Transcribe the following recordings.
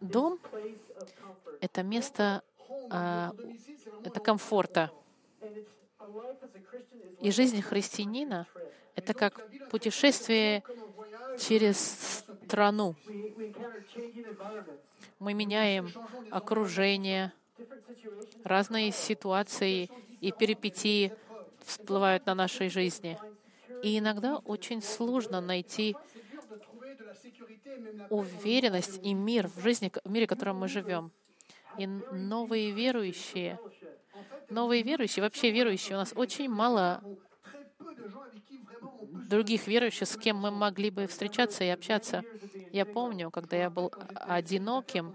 Дом — это место, а, это комфорта. И жизнь христианина — это как путешествие через страну. Мы меняем окружение, разные ситуации и перипетии всплывают на нашей жизни. И иногда очень сложно найти уверенность и мир в жизни, в мире, в котором мы живем. И новые верующие, новые верующие, вообще верующие, у нас очень мало других верующих, с кем мы могли бы встречаться и общаться. Я помню, когда я был одиноким,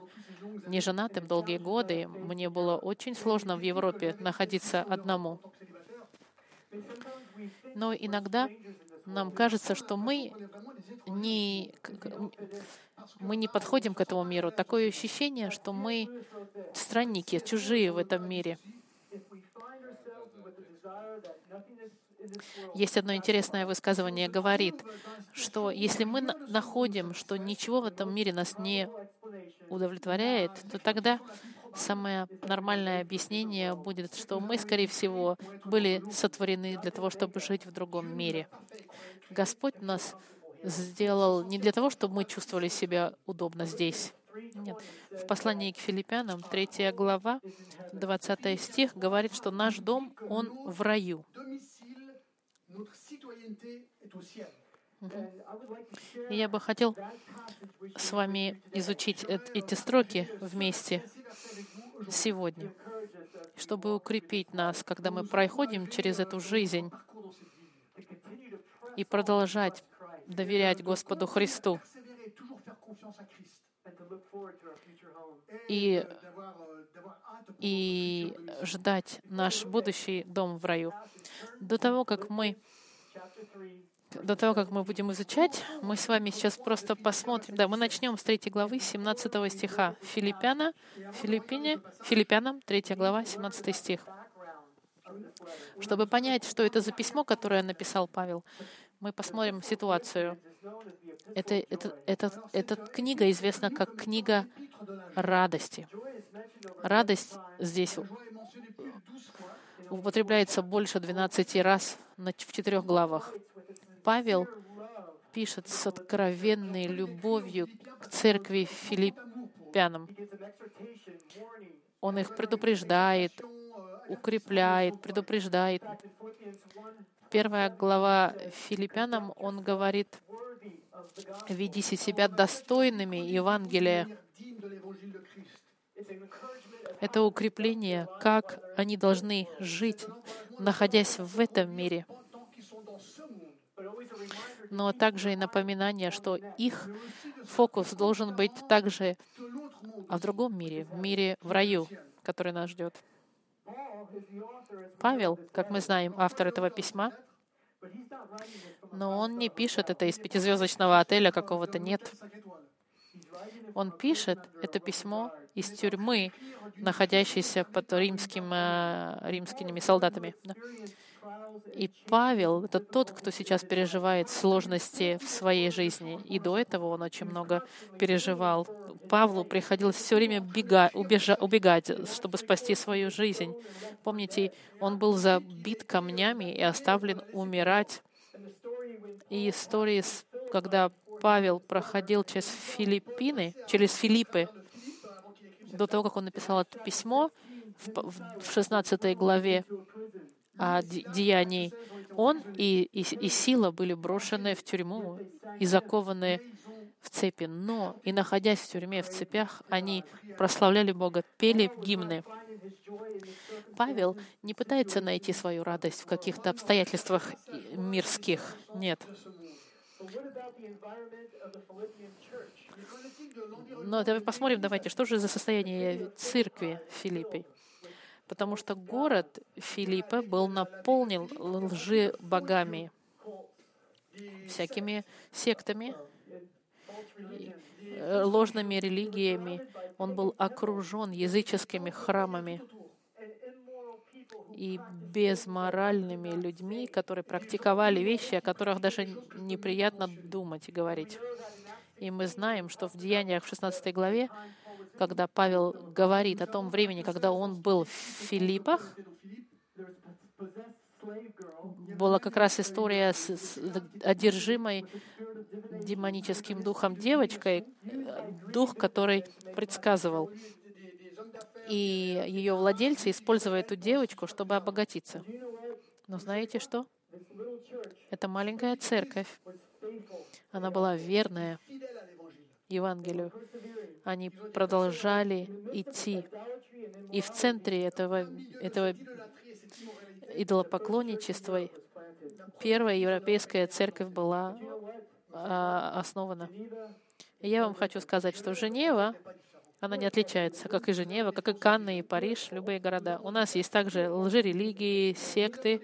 неженатым долгие годы, мне было очень сложно в Европе находиться одному. Но иногда нам кажется, что мы не, мы не подходим к этому миру. Такое ощущение, что мы странники, чужие в этом мире. Есть одно интересное высказывание, говорит, что если мы находим, что ничего в этом мире нас не удовлетворяет, то тогда самое нормальное объяснение будет, что мы, скорее всего, были сотворены для того, чтобы жить в другом мире. Господь нас сделал не для того, чтобы мы чувствовали себя удобно здесь. Нет. В послании к филиппянам, 3 глава, 20 стих, говорит, что наш дом, он в раю. Я бы хотел с вами изучить эти строки вместе сегодня, чтобы укрепить нас, когда мы проходим через эту жизнь и продолжать доверять Господу Христу и, и ждать наш будущий дом в раю. До того, как мы до того, как мы будем изучать, мы с вами сейчас просто посмотрим. Да, мы начнем с 3 главы 17 стиха. Филиппяна, Филиппине, Филиппянам, 3 глава, 17 стих. Чтобы понять, что это за письмо, которое написал Павел, мы посмотрим ситуацию. Это, это, это, эта книга известна как книга радости. Радость здесь употребляется больше 12 раз в четырех главах. Павел пишет с откровенной любовью к церкви филиппянам. Он их предупреждает, укрепляет, предупреждает. Первая глава филиппянам, он говорит, «Ведите себя достойными Евангелия». Это укрепление, как они должны жить, находясь в этом мире — но также и напоминание, что их фокус должен быть также в другом мире, в мире в раю, который нас ждет. Павел, как мы знаем, автор этого письма, но он не пишет это из пятизвездочного отеля какого-то, нет. Он пишет это письмо из тюрьмы, находящейся под римским, э, римскими солдатами. И Павел — это тот, кто сейчас переживает сложности в своей жизни. И до этого он очень много переживал. Павлу приходилось все время бега, убежа, убегать, чтобы спасти свою жизнь. Помните, он был забит камнями и оставлен умирать. И истории, когда Павел проходил через Филиппины, через Филиппы, до того, как он написал это письмо в 16 главе, деяний, он и, и, и сила были брошены в тюрьму и закованы в цепи. Но и находясь в тюрьме, в цепях, они прославляли Бога, пели гимны. Павел не пытается найти свою радость в каких-то обстоятельствах мирских. Нет. Но давай посмотрим, давайте, что же за состояние церкви Филиппий потому что город Филиппа был наполнен лжи-богами, всякими сектами, э, ложными религиями. Он был окружен языческими храмами и безморальными людьми, которые практиковали вещи, о которых даже неприятно думать и говорить. И мы знаем, что в Деяниях в 16 главе, когда Павел говорит о том времени, когда он был в Филиппах, была как раз история с, с одержимой демоническим духом девочкой, дух, который предсказывал. И ее владельцы использовали эту девочку, чтобы обогатиться. Но знаете что? Это маленькая церковь. Она была верная Евангелию. Они продолжали идти. И в центре этого, этого идолопоклонничества первая европейская церковь была а, основана. И я вам хочу сказать, что Женева, она не отличается, как и Женева, как и Канны и Париж, любые города. У нас есть также лжерелигии, секты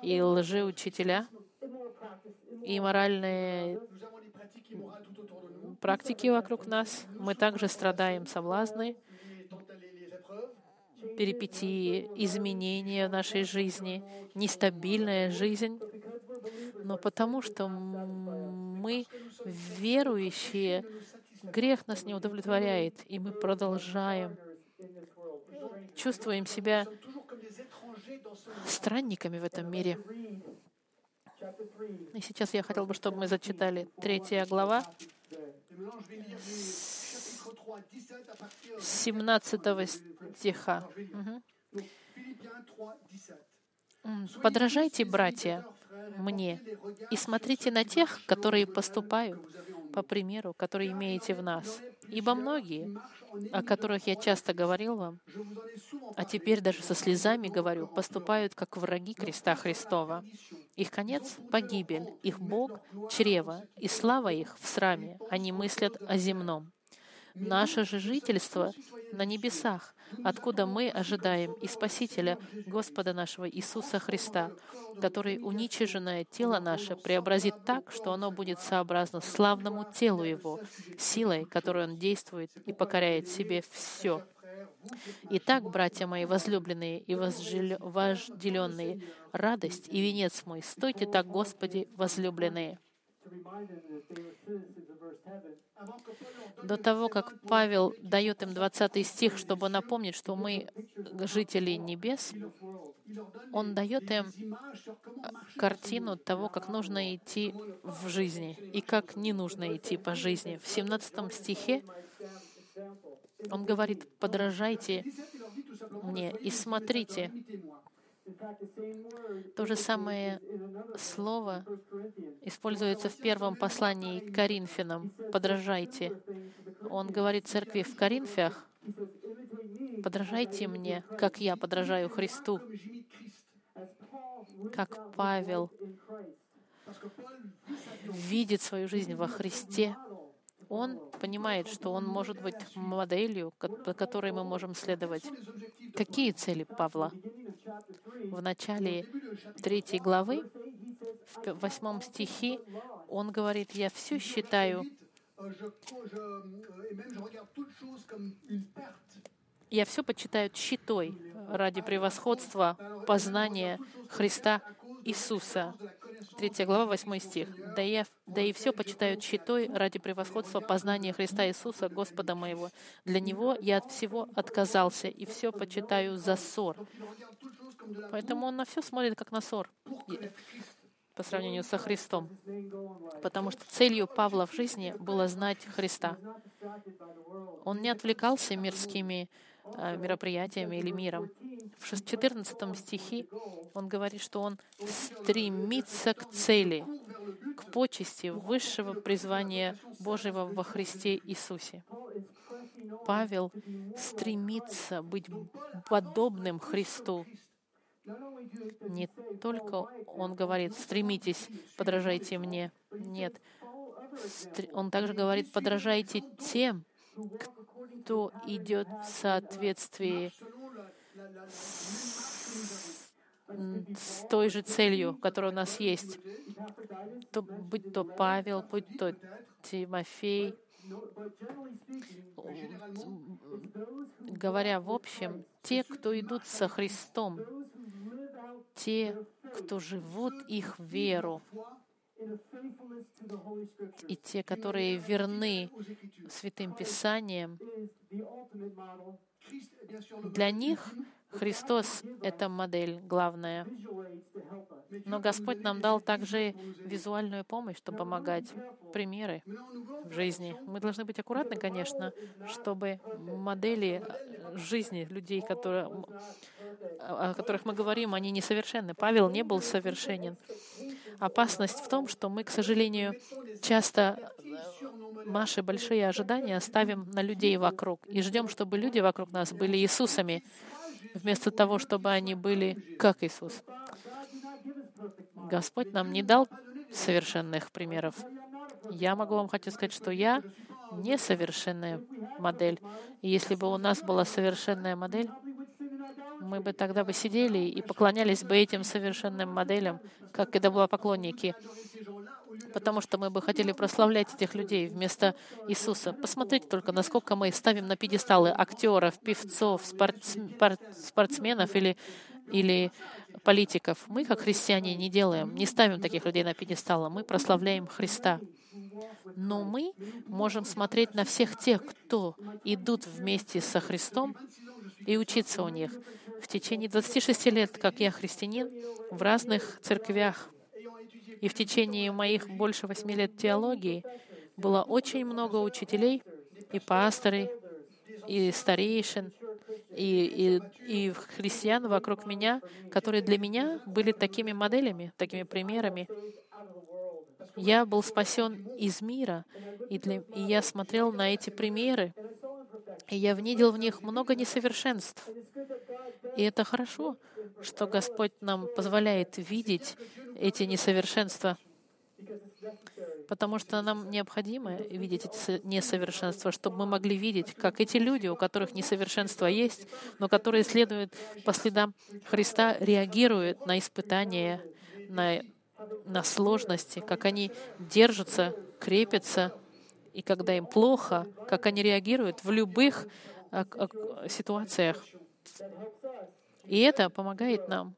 и лжеучителя, и моральные практики вокруг нас. Мы также страдаем соблазны, перипетии, изменения в нашей жизни, нестабильная жизнь. Но потому что мы верующие, грех нас не удовлетворяет, и мы продолжаем. Чувствуем себя странниками в этом мире. И сейчас я хотел бы, чтобы мы зачитали третья глава, 17 стиха. Подражайте, братья, мне и смотрите на тех, которые поступают по примеру, который имеете в нас. Ибо многие, о которых я часто говорил вам, а теперь даже со слезами говорю, поступают как враги креста Христова. Их конец — погибель, их Бог — чрево, и слава их в сраме. Они мыслят о земном. Наше же жительство на небесах, откуда мы ожидаем и Спасителя Господа нашего Иисуса Христа, который уничиженное тело наше преобразит так, что оно будет сообразно славному телу Его, силой, которой Он действует и покоряет себе все. Итак, братья мои возлюбленные и вожделенные, радость и венец мой, стойте так, Господи, возлюбленные до того, как Павел дает им 20 стих, чтобы напомнить, что мы жители небес, он дает им картину того, как нужно идти в жизни и как не нужно идти по жизни. В 17 стихе он говорит, подражайте мне и смотрите, то же самое слово используется в первом послании к Коринфянам. Подражайте. Он говорит церкви в Коринфях, подражайте мне, как я подражаю Христу, как Павел видит свою жизнь во Христе, он понимает, что он может быть моделью, по которой мы можем следовать. Какие цели Павла? В начале третьей главы, в восьмом стихе, он говорит, «Я все считаю я все почитаю щитой ради превосходства познания Христа Иисуса, 3 глава, 8 стих. «Да, я, да и все почитают щитой ради превосходства познания Христа Иисуса, Господа моего. Для Него я от всего отказался, и все почитаю за ссор». Поэтому он на все смотрит как на ссор по сравнению со Христом. Потому что целью Павла в жизни было знать Христа. Он не отвлекался мирскими Э, мероприятиями или миром. В 14 стихе он говорит, что он стремится к цели, к почести высшего призвания Божьего во Христе Иисусе. Павел стремится быть подобным Христу. Не только он говорит, стремитесь, подражайте мне. Нет. Он также говорит, подражайте тем, кто идет в соответствии с, с той же целью, которая у нас есть. То, будь то Павел, будь то Тимофей. Говоря в общем, те, кто идут со Христом, те, кто живут их веру, и те, которые верны святым Писаниям, для них Христос — это модель главная. Но Господь нам дал также визуальную помощь, чтобы помогать, примеры в жизни. Мы должны быть аккуратны, конечно, чтобы модели жизни людей, которые, о которых мы говорим, они несовершенны. Павел не был совершенен. Опасность в том, что мы, к сожалению, часто наши большие ожидания ставим на людей вокруг и ждем, чтобы люди вокруг нас были Иисусами, вместо того, чтобы они были как Иисус. Господь нам не дал совершенных примеров. Я могу вам хотеть сказать, что я несовершенная модель. И если бы у нас была совершенная модель, мы бы тогда бы сидели и поклонялись бы этим совершенным моделям, как это было поклонники потому что мы бы хотели прославлять этих людей вместо Иисуса. Посмотрите только, насколько мы ставим на пьедесталы актеров, певцов, спортсменов или, или политиков. Мы, как христиане, не делаем, не ставим таких людей на пьедесталы. Мы прославляем Христа. Но мы можем смотреть на всех тех, кто идут вместе со Христом, и учиться у них. В течение 26 лет, как я христианин, в разных церквях и в течение моих больше восьми лет теологии было очень много учителей и пасторы, и старейшин, и, и, и христиан вокруг меня, которые для меня были такими моделями, такими примерами. Я был спасен из мира, и, для, и я смотрел на эти примеры, и я видел в них много несовершенств. И это хорошо, что Господь нам позволяет видеть эти несовершенства, потому что нам необходимо видеть эти несовершенства, чтобы мы могли видеть, как эти люди, у которых несовершенства есть, но которые следуют по следам Христа, реагируют на испытания, на, на сложности, как они держатся, крепятся, и когда им плохо, как они реагируют в любых а, а, ситуациях. И это помогает нам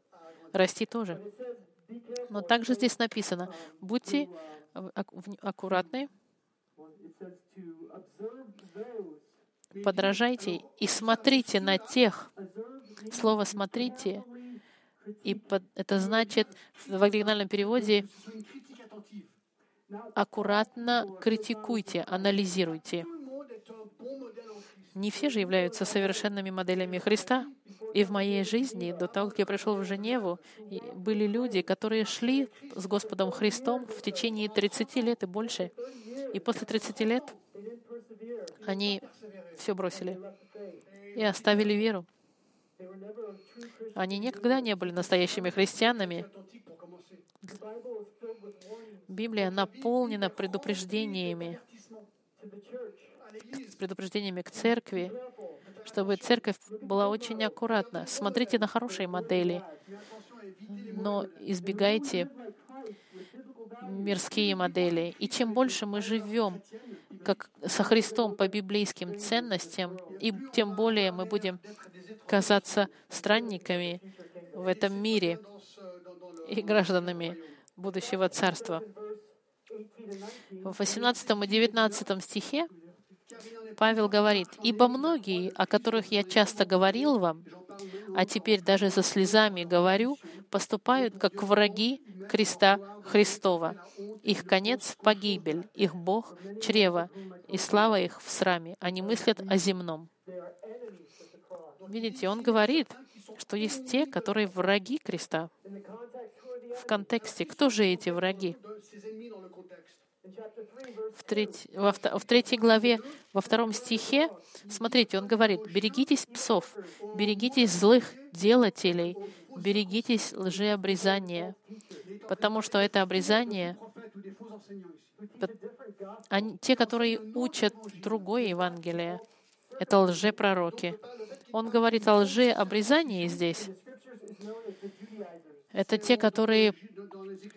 расти тоже. Но также здесь написано, будьте аккуратны, подражайте и смотрите на тех. Слово «смотрите» и под, это значит в оригинальном переводе аккуратно критикуйте, анализируйте. Не все же являются совершенными моделями Христа. И в моей жизни, до того, как я пришел в Женеву, были люди, которые шли с Господом Христом в течение 30 лет и больше. И после 30 лет они все бросили и оставили веру. Они никогда не были настоящими христианами. Библия наполнена предупреждениями, предупреждениями к церкви, чтобы церковь была очень аккуратна. Смотрите на хорошие модели, но избегайте мирские модели. И чем больше мы живем как со Христом по библейским ценностям, и тем более мы будем казаться странниками в этом мире и гражданами будущего царства. В 18 и 19 стихе Павел говорит, «Ибо многие, о которых я часто говорил вам, а теперь даже за слезами говорю, поступают как враги креста Христова. Их конец — погибель, их Бог — чрево, и слава их в сраме. Они мыслят о земном». Видите, он говорит, что есть те, которые враги креста. В контексте, кто же эти враги? В, треть, во, в третьей главе, во втором стихе, смотрите, он говорит, «Берегитесь псов, берегитесь злых делателей, берегитесь лжеобрезания, потому что это обрезание, они, те, которые учат другое Евангелие, это лжепророки. Он говорит о лжеобрезании здесь. Это те, которые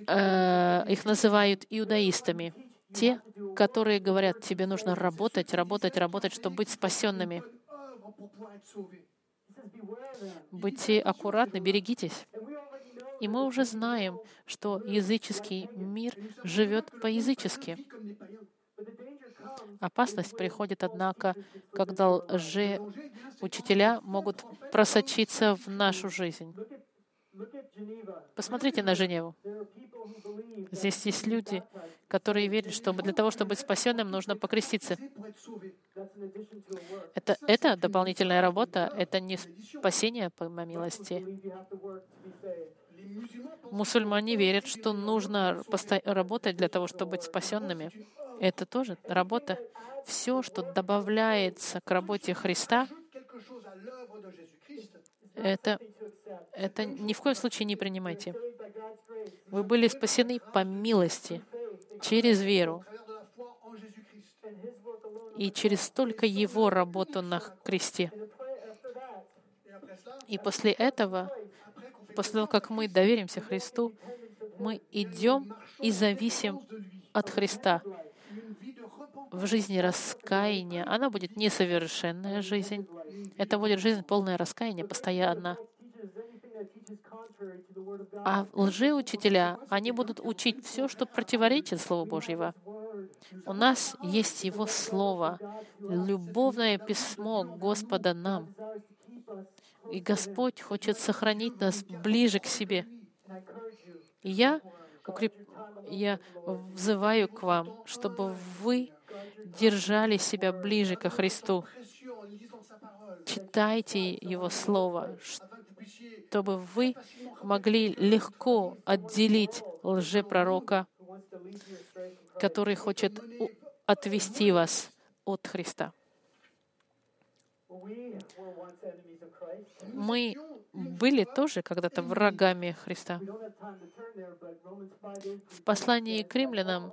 э, их называют иудаистами. Те, которые говорят, тебе нужно работать, работать, работать, чтобы быть спасенными. Будьте аккуратны, берегитесь. И мы уже знаем, что языческий мир живет по-язычески. Опасность приходит, однако, когда лже-учителя могут просочиться в нашу жизнь. Посмотрите на Женеву. Здесь есть люди, которые верят, что для того, чтобы быть спасенным, нужно покреститься. Это, это дополнительная работа, это не спасение по милости. Мусульмане верят, что нужно работать для того, чтобы быть спасенными. Это тоже работа. Все, что добавляется к работе Христа, это, это ни в коем случае не принимайте. Вы были спасены по милости, через веру и через только Его работу на кресте. И после этого, после того, как мы доверимся Христу, мы идем и зависим от Христа в жизни раскаяния. Она будет несовершенная жизнь. Это будет жизнь полная раскаяния постоянно. А лжеучителя, они будут учить все, что противоречит Слову Божьего. У нас есть Его Слово, любовное письмо Господа нам. И Господь хочет сохранить нас ближе к себе. И я, укреп... я взываю к вам, чтобы вы держали себя ближе ко Христу. Читайте Его Слово, чтобы вы могли легко отделить лжепророка, который хочет отвести вас от Христа. Мы были тоже когда-то врагами Христа. В послании к римлянам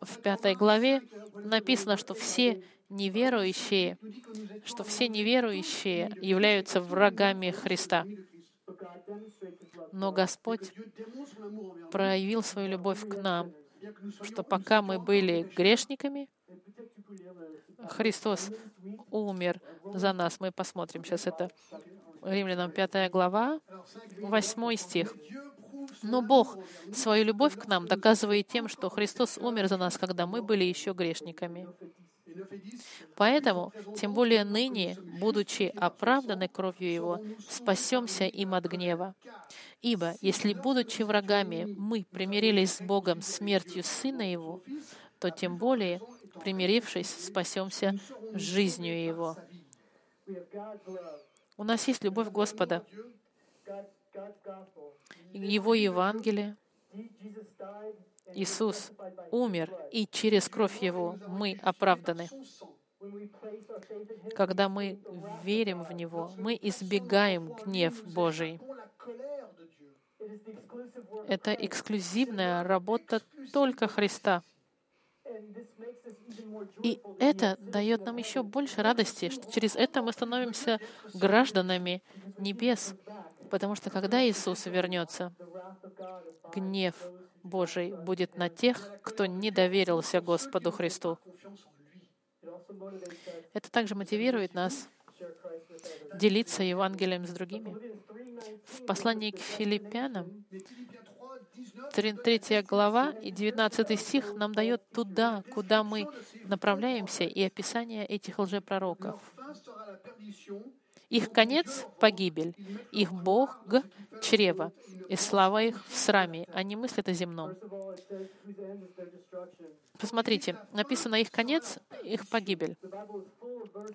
в пятой главе написано, что все неверующие, что все неверующие являются врагами Христа. Но Господь проявил свою любовь к нам, что пока мы были грешниками, Христос умер за нас. Мы посмотрим сейчас это. Римлянам 5 глава, 8 стих. Но Бог свою любовь к нам доказывает тем, что Христос умер за нас, когда мы были еще грешниками. Поэтому, тем более ныне, будучи оправданы кровью Его, спасемся им от гнева. Ибо, если, будучи врагами, мы примирились с Богом смертью Сына Его, то тем более, примирившись, спасемся жизнью Его. У нас есть любовь Господа, Его Евангелие. Иисус умер, и через кровь Его мы оправданы. Когда мы верим в Него, мы избегаем гнев Божий. Это эксклюзивная работа только Христа. И это дает нам еще больше радости, что через это мы становимся гражданами небес. Потому что когда Иисус вернется, гнев Божий будет на тех, кто не доверился Господу Христу. Это также мотивирует нас делиться Евангелием с другими. В послании к филиппянам 3 глава и 19 стих нам дает туда, куда мы направляемся, и описание этих лжепророков. Их конец — погибель, их Бог — чрево, и слава их в сраме. Они мыслят о земном. Посмотрите, написано их конец, их погибель.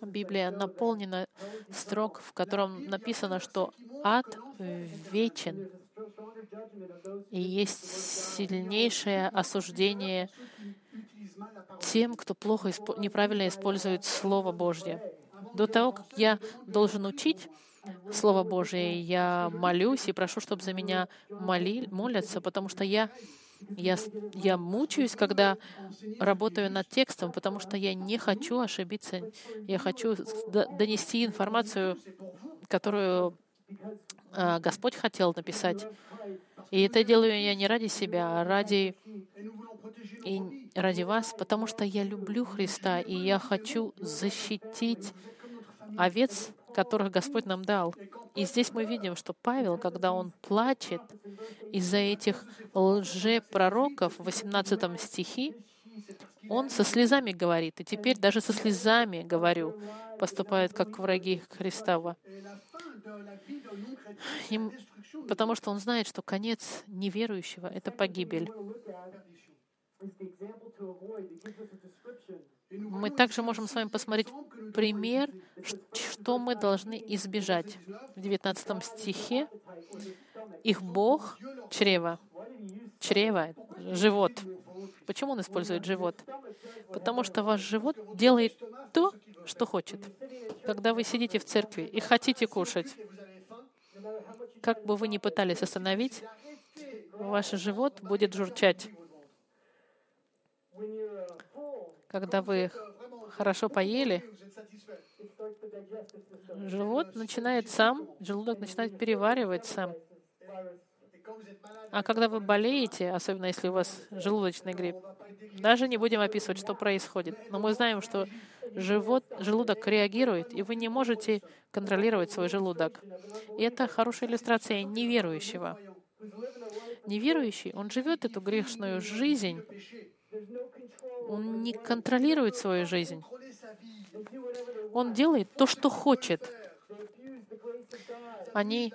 Библия наполнена строк, в котором написано, что ад вечен, и есть сильнейшее осуждение тем, кто плохо, неправильно использует Слово Божье. До того, как я должен учить Слово Божие, я молюсь и прошу, чтобы за меня моли, молятся, потому что я, я, я мучаюсь, когда работаю над текстом, потому что я не хочу ошибиться. Я хочу донести информацию, которую а, Господь хотел написать. И это делаю я не ради себя, а ради, и ради вас, потому что я люблю Христа, и я хочу защитить овец, которых Господь нам дал. И здесь мы видим, что Павел, когда он плачет из-за этих лжепророков в 18 стихе, он со слезами говорит, и теперь даже со слезами, говорю, поступают как враги Христова. Им, потому что он знает, что конец неверующего — это погибель. Мы также можем с вами посмотреть пример, что мы должны избежать. В 19 стихе их Бог — чрево. Чрево — живот. Почему он использует живот? Потому что ваш живот делает то, что хочет. Когда вы сидите в церкви и хотите кушать, как бы вы ни пытались остановить, ваш живот будет журчать. Когда вы хорошо поели, живот начинает сам, желудок начинает переваривать сам. А когда вы болеете, особенно если у вас желудочный грипп, даже не будем описывать, что происходит. Но мы знаем, что живот, желудок реагирует, и вы не можете контролировать свой желудок. И это хорошая иллюстрация неверующего. Неверующий, он живет эту грешную жизнь, он не контролирует свою жизнь. Он делает то, что хочет. Они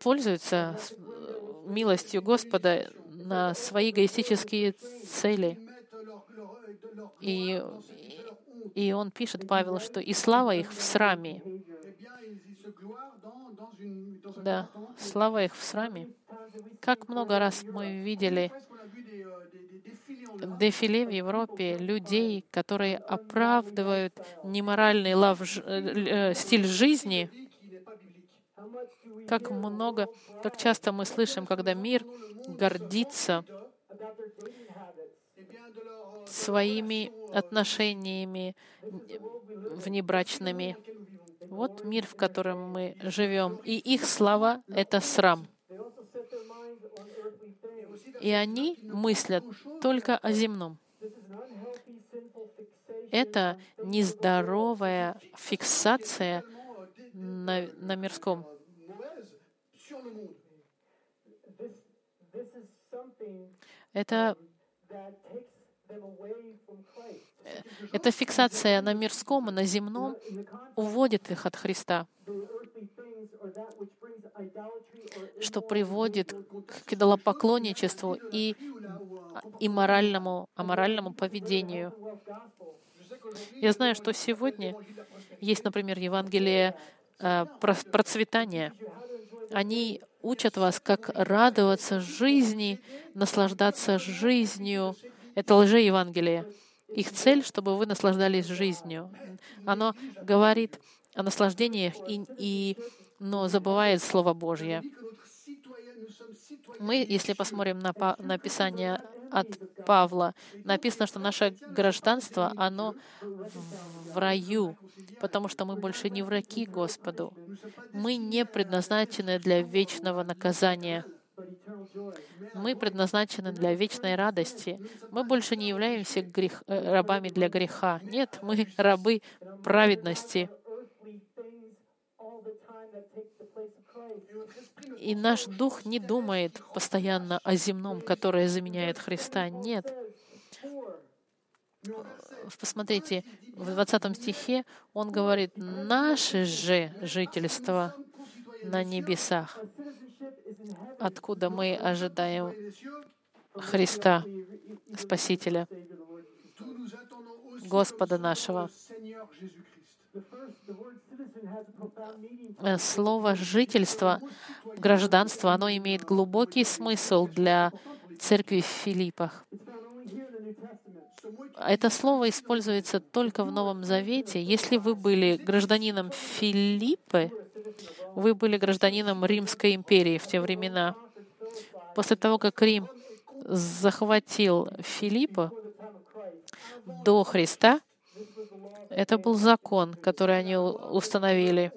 пользуются милостью Господа на свои эгоистические цели. И, и он пишет, Павел, что и слава их в сраме. Да, слава их в сраме. Как много раз мы видели дефиле в Европе людей, которые оправдывают неморальный лав, э, стиль жизни, как много, как часто мы слышим, когда мир гордится своими отношениями внебрачными. Вот мир, в котором мы живем. И их слова — это срам. И они мыслят только о земном. Это нездоровая фиксация на, на мирском. Это эта фиксация на мирском и на земном уводит их от Христа, что приводит к идолопоклонничеству и, и моральному, аморальному поведению. Я знаю, что сегодня есть, например, Евангелие э, процветания. Они учат вас, как радоваться жизни, наслаждаться жизнью. Это лже-евангелие. Их цель, чтобы вы наслаждались жизнью. Оно говорит о наслаждениях, и, и, но забывает Слово Божье. Мы, если посмотрим на, на Писание от Павла, написано, что наше гражданство, оно в раю, потому что мы больше не враги Господу. Мы не предназначены для вечного наказания. Мы предназначены для вечной радости. Мы больше не являемся грех, э, рабами для греха. Нет, мы рабы праведности. И наш дух не думает постоянно о земном, которое заменяет Христа. Нет. Посмотрите, в 20 стихе он говорит, «Наше же жительство на небесах, откуда мы ожидаем Христа, Спасителя, Господа нашего». Э, слово «жительство», «гражданство», оно имеет глубокий смысл для церкви в Филиппах. Это слово используется только в Новом Завете. Если вы были гражданином Филиппы, вы были гражданином Римской империи в те времена. После того, как Рим захватил Филиппа до Христа, это был закон, который они установили.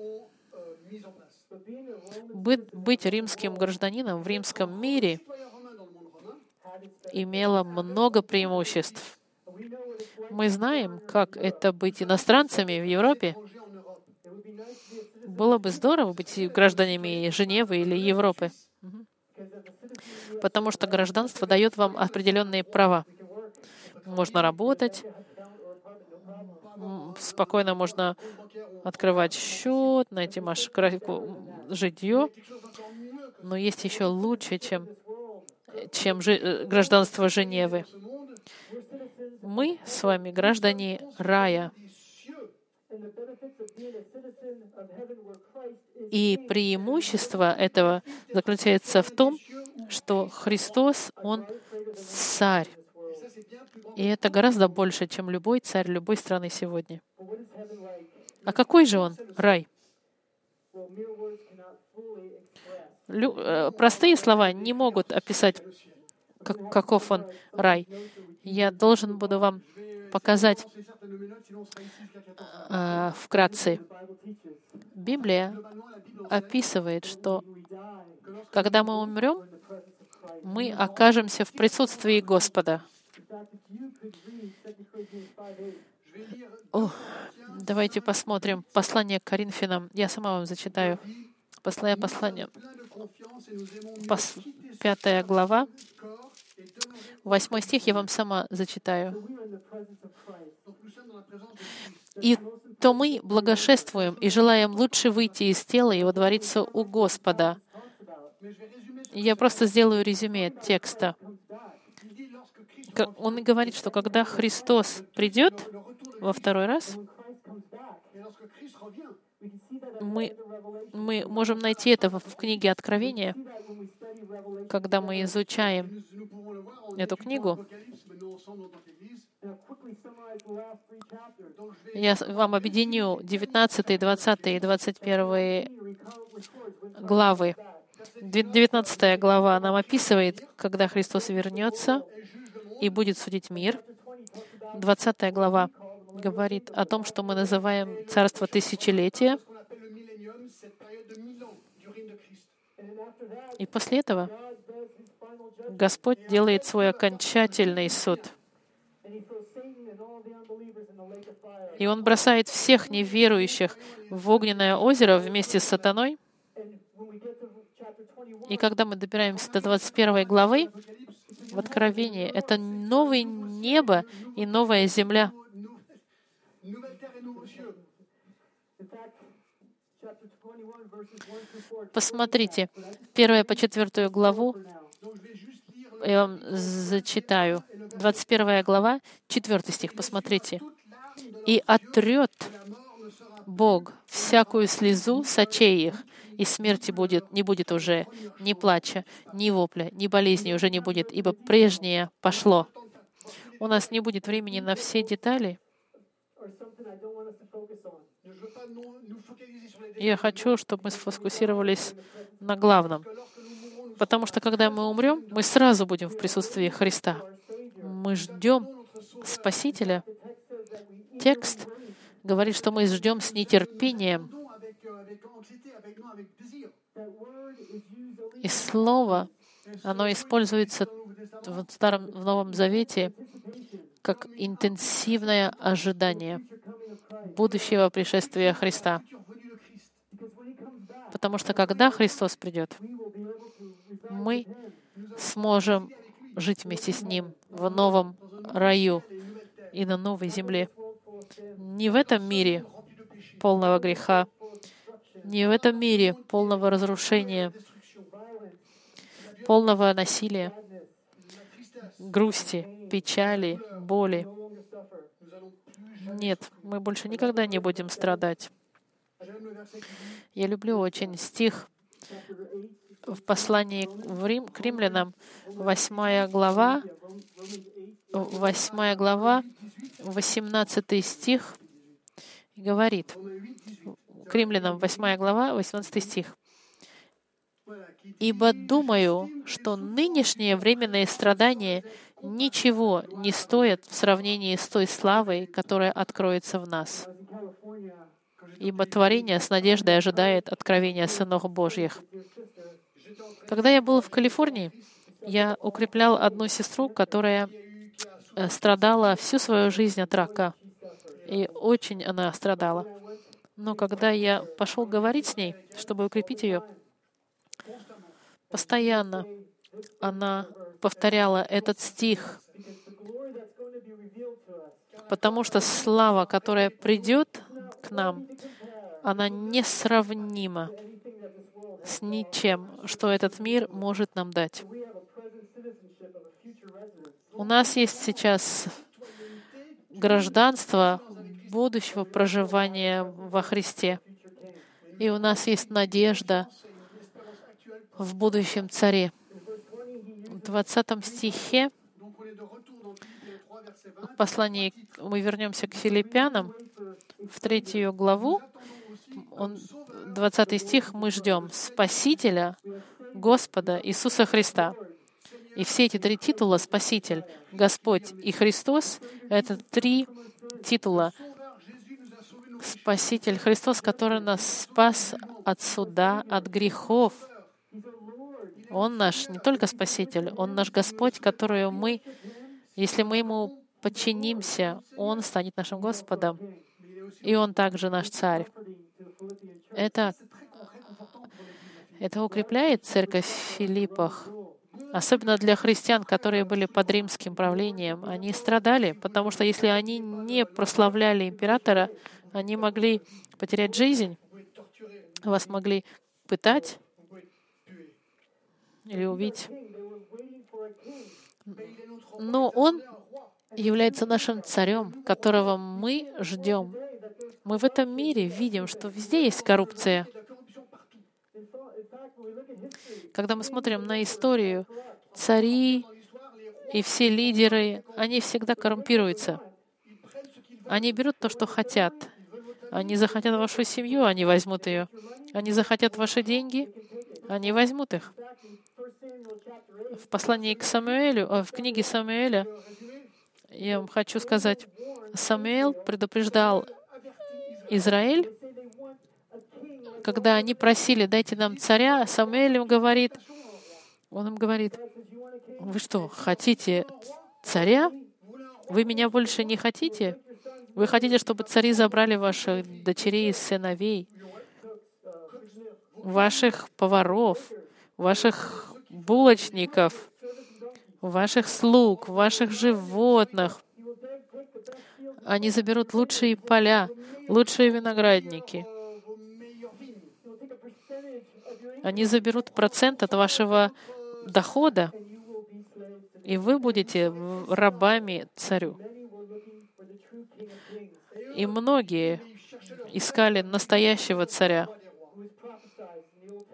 Быть, римским гражданином в римском мире имело много преимуществ. Мы знаем, как это быть иностранцами в Европе. Было бы здорово быть гражданами Женевы или Европы, потому что гражданство дает вам определенные права. Можно работать, спокойно можно открывать счет, найти графику житье, но есть еще лучше, чем, чем жи, гражданство Женевы. Мы с вами граждане рая. И преимущество этого заключается в том, что Христос, Он царь. И это гораздо больше, чем любой царь любой страны сегодня. А какой же он рай? Лю, э, простые слова не могут описать, как, каков он рай. Я должен буду вам показать э, вкратце. Библия описывает, что когда мы умрем, мы окажемся в присутствии Господа. О, давайте посмотрим послание к Коринфянам. Я сама вам зачитаю. Послание, послание. Пос, пятая глава. Восьмой стих я вам сама зачитаю. И то мы благошествуем и желаем лучше выйти из тела и водвориться у Господа. Я просто сделаю резюме текста. Он говорит, что когда Христос придет во второй раз, мы, мы можем найти это в книге Откровения, когда мы изучаем эту книгу. Я вам объединю 19, 20 и 21 главы. 19 глава нам описывает, когда Христос вернется и будет судить мир. 20 глава говорит о том, что мы называем царство тысячелетия. И после этого Господь делает свой окончательный суд. И Он бросает всех неверующих в огненное озеро вместе с сатаной. И когда мы добираемся до 21 главы, в Откровении, это новое небо и новая земля. Посмотрите, первая по четвертую главу, я вам зачитаю. 21 глава, 4 стих, посмотрите. «И отрет Бог всякую слезу с их, и смерти будет, не будет уже ни плача, ни вопля, ни болезни уже не будет, ибо прежнее пошло». У нас не будет времени на все детали, я хочу, чтобы мы сфокусировались на главном. Потому что когда мы умрем, мы сразу будем в присутствии Христа. Мы ждем Спасителя. Текст говорит, что мы ждем с нетерпением. И слово, оно используется в Старом в Новом Завете как интенсивное ожидание будущего пришествия Христа. Потому что когда Христос придет, мы сможем жить вместе с Ним в новом раю и на новой земле. Не в этом мире полного греха, не в этом мире полного разрушения, полного насилия, грусти, печали, боли. Нет, мы больше никогда не будем страдать. Я люблю очень стих в послании в Рим, к римлянам, 8 глава, 8 глава, 18 стих, говорит, к римлянам, 8 глава, 18 стих. «Ибо думаю, что нынешние временные страдания ничего не стоят в сравнении с той славой, которая откроется в нас. Ибо творение с надеждой ожидает откровения сынов Божьих». Когда я был в Калифорнии, я укреплял одну сестру, которая э, страдала всю свою жизнь от рака. И очень она страдала. Но когда я пошел говорить с ней, чтобы укрепить ее, постоянно она повторяла этот стих, потому что слава, которая придет к нам, она несравнима с ничем, что этот мир может нам дать. У нас есть сейчас гражданство будущего проживания во Христе. И у нас есть надежда в будущем царе. В 20 стихе послании мы вернемся к филиппянам, в третью главу, он, 20 стих, мы ждем Спасителя, Господа Иисуса Христа. И все эти три титула — Спаситель, Господь и Христос — это три титула. Спаситель Христос, который нас спас от суда, от грехов. Он наш не только Спаситель, Он наш Господь, которого мы, если мы Ему подчинимся, Он станет нашим Господом. И Он также наш Царь. Это, это укрепляет церковь в Филиппах. Особенно для христиан, которые были под римским правлением. Они страдали, потому что если они не прославляли императора, они могли потерять жизнь, вас могли пытать или убить. Но он является нашим царем, которого мы ждем. Мы в этом мире видим, что везде есть коррупция. Когда мы смотрим на историю, цари и все лидеры, они всегда коррумпируются. Они берут то, что хотят. Они захотят вашу семью, они возьмут ее. Они захотят ваши деньги, они возьмут их. В послании к Самуэлю, э, в книге Самуэля, я вам хочу сказать, Самуэл предупреждал Израиль, когда они просили, дайте нам царя, Самуэль им говорит, он им говорит, вы что, хотите царя? Вы меня больше не хотите? Вы хотите, чтобы цари забрали ваших дочерей и сыновей, ваших поваров, ваших булочников, ваших слуг, ваших животных. Они заберут лучшие поля, лучшие виноградники. Они заберут процент от вашего дохода, и вы будете рабами царю. И многие искали настоящего царя,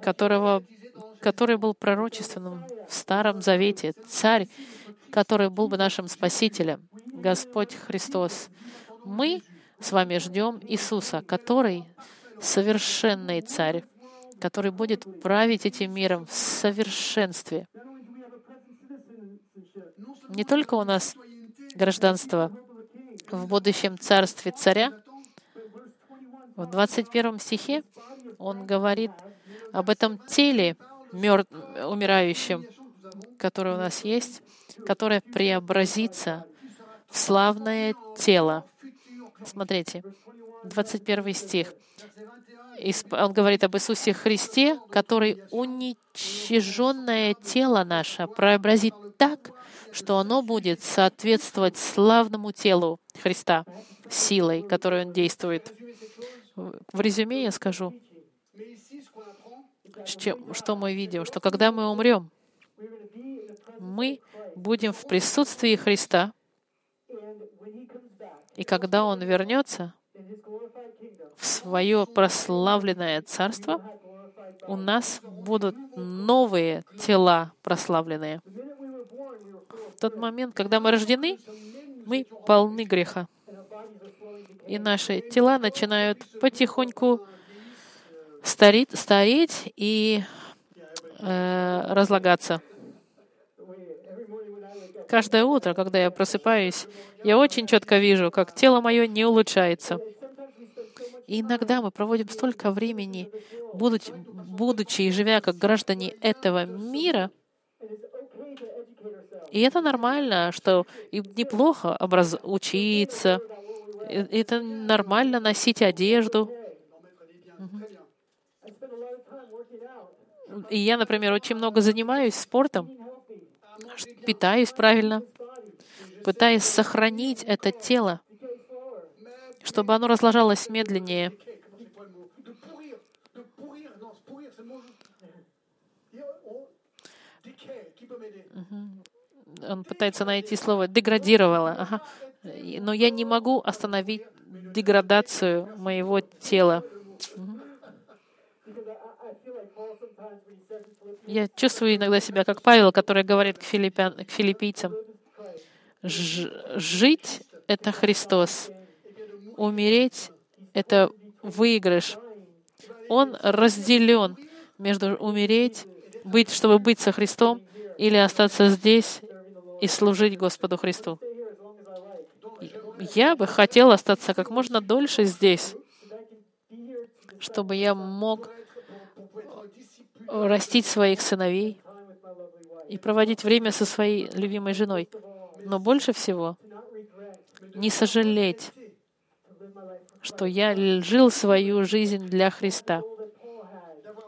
которого, который был пророчественным в Старом Завете, царь, который был бы нашим Спасителем, Господь Христос. Мы с вами ждем Иисуса, который совершенный царь, который будет править этим миром в совершенстве. Не только у нас гражданство в будущем царстве царя, в 21 стихе он говорит об этом теле мертв... умирающем, которое у нас есть, которое преобразится в славное тело. Смотрите, 21 стих. Он говорит об Иисусе Христе, который уничиженное тело наше преобразит так, что оно будет соответствовать славному телу Христа, силой, которой Он действует. В резюме я скажу, что мы видим, что когда мы умрем, мы будем в присутствии Христа, и когда Он вернется в свое прославленное царство, у нас будут новые тела прославленные. Тот момент, когда мы рождены, мы полны греха. И наши тела начинают потихоньку стареть, стареть и э, разлагаться. Каждое утро, когда я просыпаюсь, я очень четко вижу, как тело мое не улучшается. И иногда мы проводим столько времени, будучи, будучи и живя как граждане этого мира, и это нормально, что и неплохо образ... учиться, это нормально носить одежду, И я, например, очень много занимаюсь спортом, питаюсь правильно, пытаясь сохранить это тело, чтобы оно разложалось медленнее. Он пытается найти слово «деградировало». Ага. Но я не могу остановить деградацию моего тела. Я чувствую иногда себя как Павел, который говорит к, филиппян, к филиппийцам, жить — это Христос, умереть — это выигрыш. Он разделен между умереть, быть, чтобы быть со Христом, или остаться здесь и служить Господу Христу. Я бы хотел остаться как можно дольше здесь, чтобы я мог растить своих сыновей и проводить время со своей любимой женой. Но больше всего не сожалеть, что я жил свою жизнь для Христа.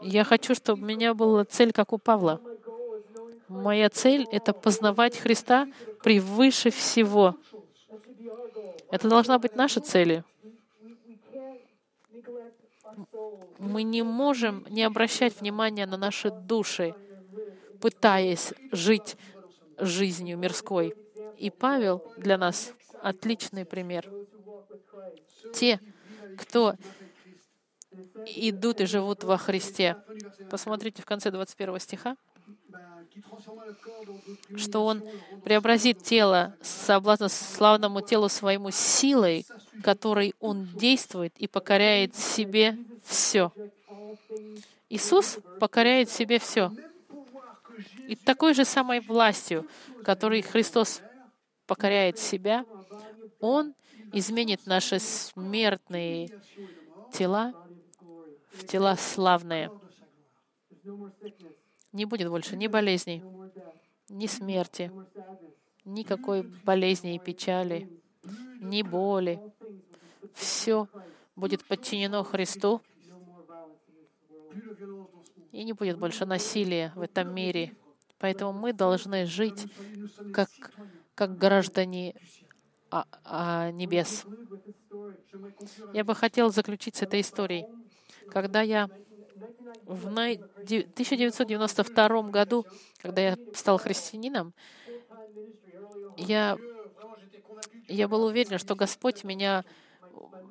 Я хочу, чтобы у меня была цель, как у Павла. Моя цель — это познавать Христа превыше всего. Это должна быть наша цель. Мы не можем не обращать внимания на наши души, пытаясь жить жизнью мирской. И Павел для нас отличный пример. Те, кто идут и живут во Христе. Посмотрите в конце 21 стиха что Он преобразит тело соблазно славному телу своему силой, которой Он действует и покоряет себе все. Иисус покоряет себе все. И такой же самой властью, которой Христос покоряет себя, Он изменит наши смертные тела в тела славные. Не будет больше ни болезней, ни смерти, никакой болезни и печали, ни боли. Все будет подчинено Христу, и не будет больше насилия в этом мире. Поэтому мы должны жить как, как граждане а, а, небес. Я бы хотел заключить с этой историей. Когда я в 1992 году, когда я стал христианином, я, я был уверен, что Господь меня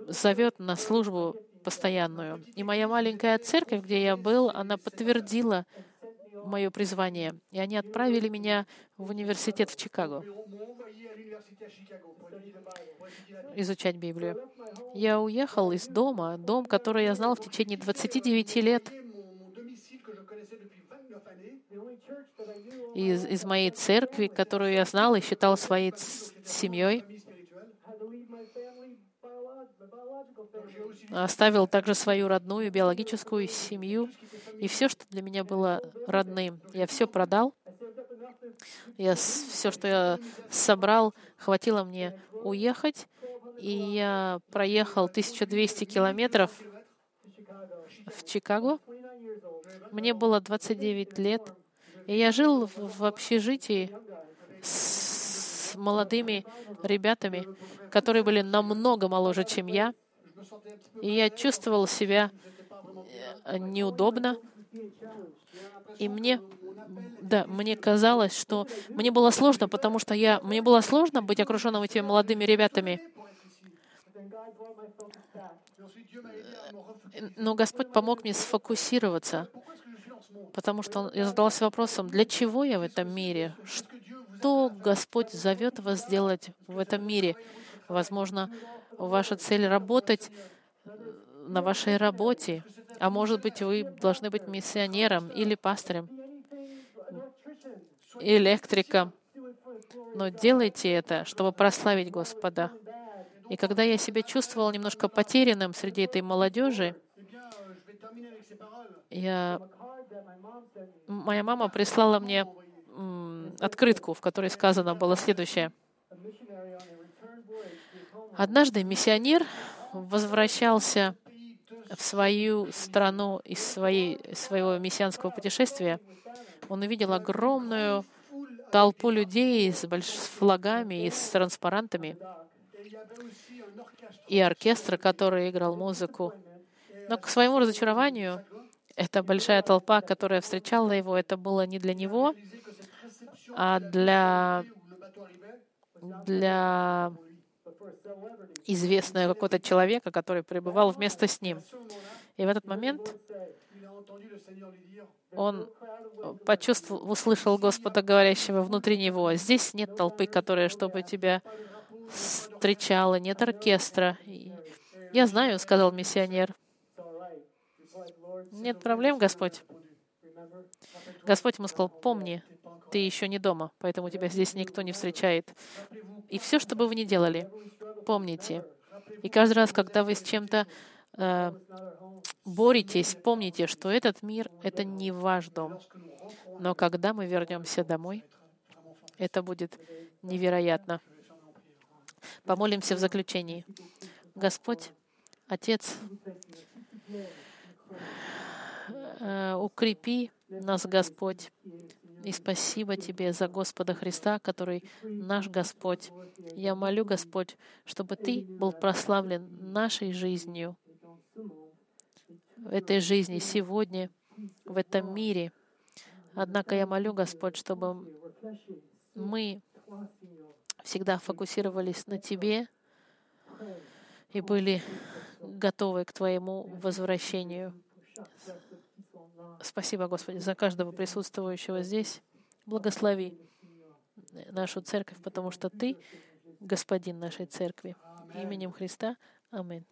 зовет на службу постоянную. И моя маленькая церковь, где я был, она подтвердила мое призвание. И они отправили меня в университет в Чикаго изучать Библию. Я уехал из дома, дом, который я знал в течение 29 лет, из, из моей церкви, которую я знал и считал своей семьей. Оставил также свою родную биологическую семью и все, что для меня было родным. Я все продал. Я все, что я собрал, хватило мне уехать. И я проехал 1200 километров в Чикаго. Мне было 29 лет. И я жил в общежитии с молодыми ребятами, которые были намного моложе, чем я. И я чувствовал себя э, неудобно. И мне, да, мне казалось, что мне было сложно, потому что я, мне было сложно быть окруженным этими молодыми ребятами. Но Господь помог мне сфокусироваться потому что я задалась вопросом, для чего я в этом мире? Что Господь зовет вас сделать в этом мире? Возможно, ваша цель — работать на вашей работе, а может быть, вы должны быть миссионером или пастором, электриком. Но делайте это, чтобы прославить Господа. И когда я себя чувствовал немножко потерянным среди этой молодежи, я моя мама прислала мне открытку, в которой сказано было следующее. Однажды миссионер возвращался в свою страну из своей, своего мессианского путешествия, он увидел огромную толпу людей с большими флагами и с транспарантами, и оркестр, который играл музыку. Но к своему разочарованию, эта большая толпа, которая встречала его, это было не для него, а для, для известного какого-то человека, который пребывал вместо с ним. И в этот момент он почувствовал, услышал Господа, говорящего внутри него, «Здесь нет толпы, которая, чтобы тебя встречала, нет оркестра». «Я знаю», — сказал миссионер. «Нет проблем, Господь». Господь ему сказал, «Помни, ты еще не дома, поэтому тебя здесь никто не встречает. И все, что бы вы ни делали, помните. И каждый раз, когда вы с чем-то э, боретесь, помните, что этот мир — это не ваш дом. Но когда мы вернемся домой, это будет невероятно. Помолимся в заключении. Господь, Отец, э, укрепи нас, Господь, и спасибо Тебе за Господа Христа, который наш Господь. Я молю, Господь, чтобы Ты был прославлен нашей жизнью, в этой жизни, сегодня, в этом мире. Однако я молю, Господь, чтобы мы всегда фокусировались на Тебе и были готовы к Твоему возвращению. Спасибо, Господи, за каждого присутствующего здесь. Благослови нашу церковь, потому что Ты Господин нашей церкви. Именем Христа. Аминь.